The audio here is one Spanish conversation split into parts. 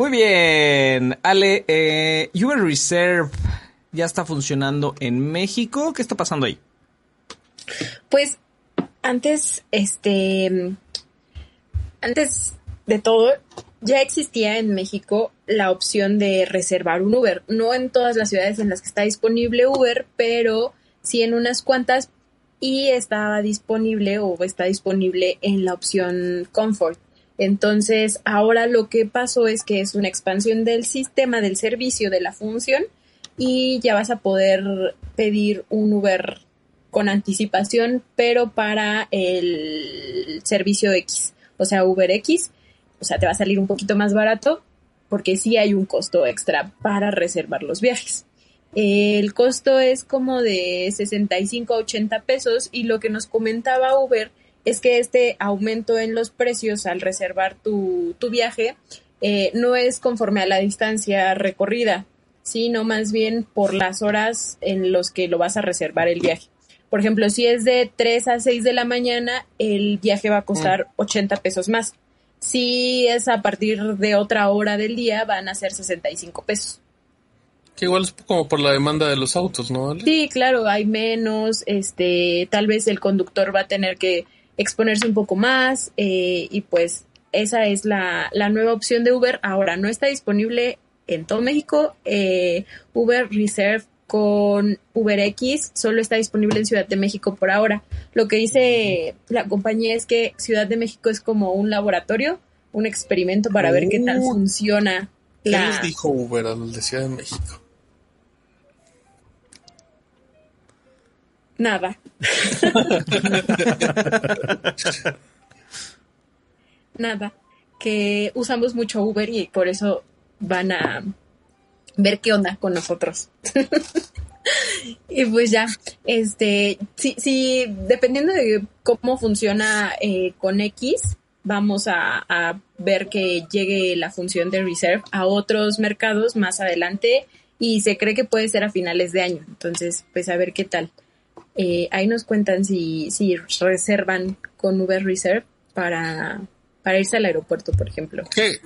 Muy bien, Ale, eh, Uber Reserve ya está funcionando en México. ¿Qué está pasando ahí? Pues antes, este, antes de todo, ya existía en México la opción de reservar un Uber. No en todas las ciudades en las que está disponible Uber, pero sí en unas cuantas y estaba disponible o está disponible en la opción Comfort. Entonces, ahora lo que pasó es que es una expansión del sistema, del servicio, de la función y ya vas a poder pedir un Uber con anticipación, pero para el servicio X, o sea, Uber X, o sea, te va a salir un poquito más barato porque sí hay un costo extra para reservar los viajes. El costo es como de 65 a 80 pesos y lo que nos comentaba Uber es que este aumento en los precios al reservar tu, viaje eh, no es conforme a la distancia recorrida, sino más bien por las horas en los que lo vas a reservar el viaje. Por ejemplo, si es de 3 a 6 de la mañana, el viaje va a costar 80 mm. pesos más. Si es a partir de otra hora del día, van a ser 65 pesos. Que igual es como por la demanda de los autos, ¿no? Sí, claro, hay menos, este, tal vez el conductor va a tener que exponerse un poco más eh, y pues esa es la, la, nueva opción de Uber. Ahora no está disponible en todo México. Eh, Uber Reserve con UberX solo está disponible en Ciudad de México por ahora. Lo que dice la compañía es que Ciudad de México es como un laboratorio, un experimento para ver qué tal uh. funciona. ¿Qué les dijo Uber a los de Ciudad de México? Nada. Nada. Que usamos mucho Uber y por eso van a ver qué onda con nosotros. y pues ya, este, sí, sí, dependiendo de cómo funciona eh, con X, vamos a, a, ver que llegue la función de reserve a otros mercados más adelante y se cree que puede ser a finales de año. Entonces, pues a ver qué tal. Eh, ahí nos cuentan si, si reservan con Uber Reserve para, para irse al aeropuerto, por ejemplo. Que,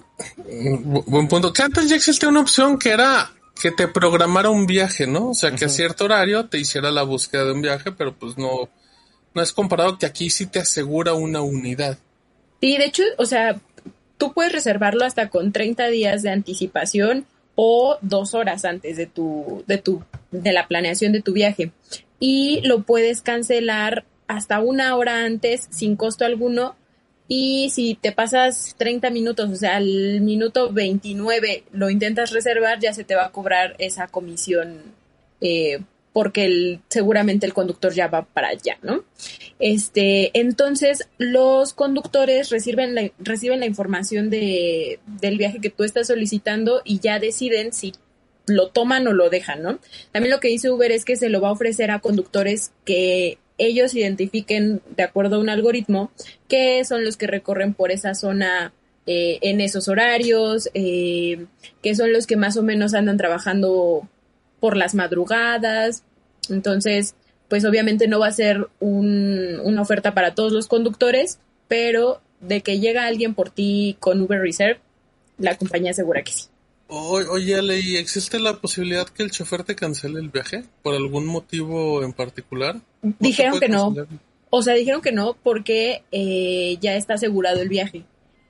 buen punto. Que antes ya existía una opción que era que te programara un viaje, ¿no? O sea, que a cierto horario te hiciera la búsqueda de un viaje, pero pues no, no es comparado que aquí sí te asegura una unidad. Sí, de hecho, o sea, tú puedes reservarlo hasta con 30 días de anticipación o dos horas antes de tu, de tu, de la planeación de tu viaje y lo puedes cancelar hasta una hora antes sin costo alguno y si te pasas 30 minutos, o sea, al minuto 29 lo intentas reservar, ya se te va a cobrar esa comisión eh, porque el, seguramente el conductor ya va para allá, ¿no? Este, entonces, los conductores reciben la, reciben la información de, del viaje que tú estás solicitando y ya deciden si lo toman o lo dejan, ¿no? También lo que dice Uber es que se lo va a ofrecer a conductores que ellos identifiquen de acuerdo a un algoritmo que son los que recorren por esa zona eh, en esos horarios, eh, que son los que más o menos andan trabajando por las madrugadas. Entonces, pues obviamente no va a ser una oferta para todos los conductores, pero de que llega alguien por ti con Uber Reserve, la compañía asegura que sí oye, Ale, ¿existe la posibilidad que el chofer te cancele el viaje por algún motivo en particular? Dijeron que no. O sea, dijeron que no porque eh, ya está asegurado el viaje.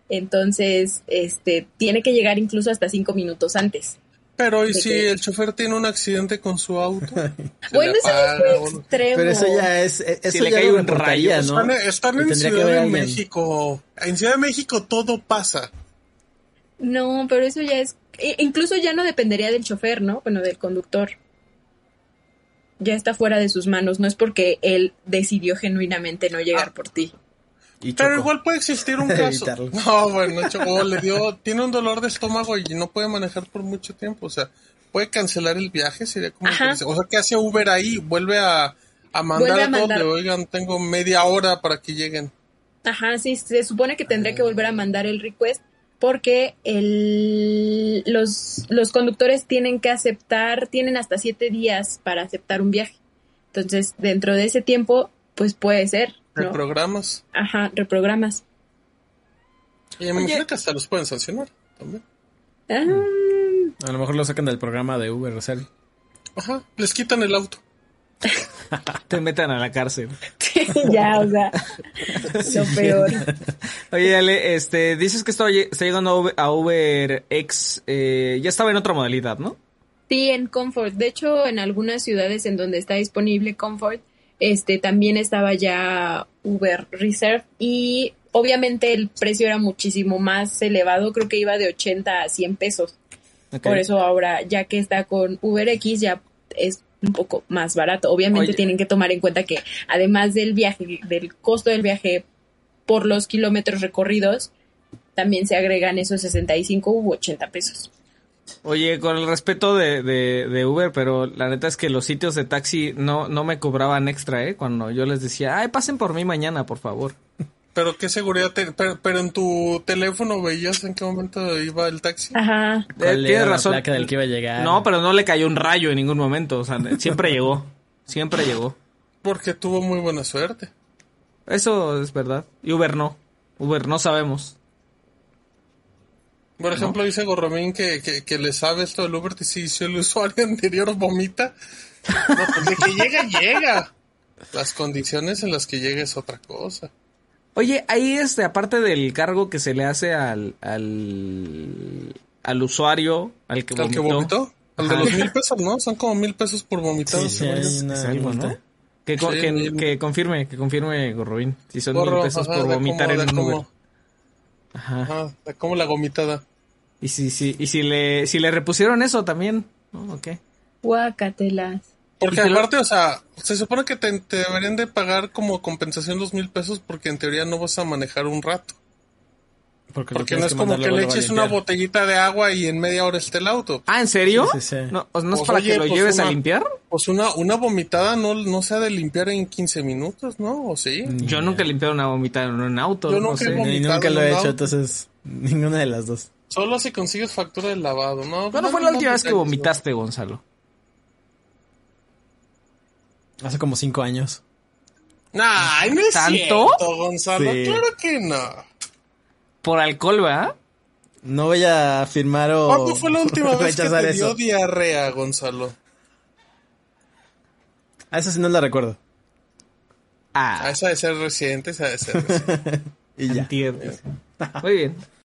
Entonces, este, tiene que llegar incluso hasta cinco minutos antes. Pero ¿y si el chofer tiene un accidente con su auto? bueno, eso es muy extremo. Pero eso ya es, eso ya un rayo, ¿no? Están, en Ciudad de México. En Ciudad de México todo pasa. No, pero eso ya es e incluso ya no dependería del chofer, ¿no? Bueno, del conductor. Ya está fuera de sus manos, no es porque él decidió genuinamente no llegar ah. por ti. Pero igual puede existir un caso. No, bueno, Choco le dio, tiene un dolor de estómago y no puede manejar por mucho tiempo. O sea, puede cancelar el viaje, sería como. o sea, ¿qué hace Uber ahí? Vuelve a, a mandar a, todos, oigan, tengo media hora para que lleguen. Ajá, sí, se supone que tendría que volver a mandar el request porque el, los, los conductores tienen que aceptar, tienen hasta siete días para aceptar un viaje. Entonces, dentro de ese tiempo, pues puede ser. Reprogramas. Ajá, reprogramas. Y me imagino que hasta los pueden sancionar también. Ah. A lo mejor lo sacan del programa de Uber, sea. Ajá, les quitan el auto. Te metan a la cárcel. ya, o sea, lo peor. Oye, Ale, este, dices que está, está llegando a, Uber, a UberX, eh, ya estaba en otra modalidad, ¿no? Sí, en Comfort. De hecho, en algunas ciudades en donde está disponible Comfort, este, también estaba ya Uber Reserve y obviamente el precio era muchísimo más elevado, creo que iba de 80 a 100 pesos. Por eso ahora, ya que está con UberX, ya es un poco más barato. Obviamente tienen que tomar en cuenta que además del viaje, del costo del viaje por los kilómetros recorridos, también se agregan esos 65 u 80 pesos. Oye, con el respeto de, de, Uber, pero la neta es que los sitios de taxi no, no me cobraban extra, ¿eh? Cuando yo les decía, ay, pasen por mí mañana, por favor. Pero qué seguridad, pero, en tu teléfono veías en qué momento iba el taxi. Ajá. Eh, tienes razón. La del que iba a llegar. No, pero no le cayó un rayo en ningún momento, o sea, siempre llegó, siempre llegó. Porque tuvo muy buena suerte. Eso es verdad. Y Uber no. Uber no sabemos. Por ejemplo, dice Gorromín que, que, le sabe esto del Uber y si el usuario anterior vomita. No, pues de que llega, llega. Las condiciones en las que llega es otra cosa. Oye, ahí este, aparte del cargo que se le hace al, al, al usuario, al que vomitó. ¿Al que vomitó? Al de los mil pesos, ¿no? Son como mil pesos por vomitado. Sí, es algo, ¿no? Que, que, confirme, que confirme Gorrobín. Si son mil pesos por vomitar en un Uber. Ajá. Ajá, como la gomitada. Y si, si, y si le, si le repusieron eso también, ¿no? ¿O Guacatelas. Porque aparte, o sea, se supone que te, deberían de pagar como compensación dos mil pesos porque en teoría no vas a manejar un rato. Porque, no es como que le eches una botellita de agua y en media hora esté el auto. Ah, ¿en serio? Sí, sí, ¿No, ¿No, es pues, para que lo pues lleves a limpiar? Pues una, una vomitada no, no se ha de limpiar en 15 minutos, ¿no? ¿O sí? Yo nunca he limpiado una vomitada en un auto. Yo nunca, nunca lo he hecho, entonces ninguna de las dos. Solo si consigues factura de lavado, ¿no? ¿Cuándo fue la última vez que vomitaste, Gonzalo? Hace como cinco años. Nah, no es ¿Tanto? Gonzalo. Claro que no. Por alcohol, ¿verdad? No voy a afirmar o. ¿Cuándo fue la última vez que te dio diarrea, Gonzalo? A esa sí no la recuerdo. Ah. A esa de ser reciente, esa de ser reciente. y ya. Entiendo. Muy bien.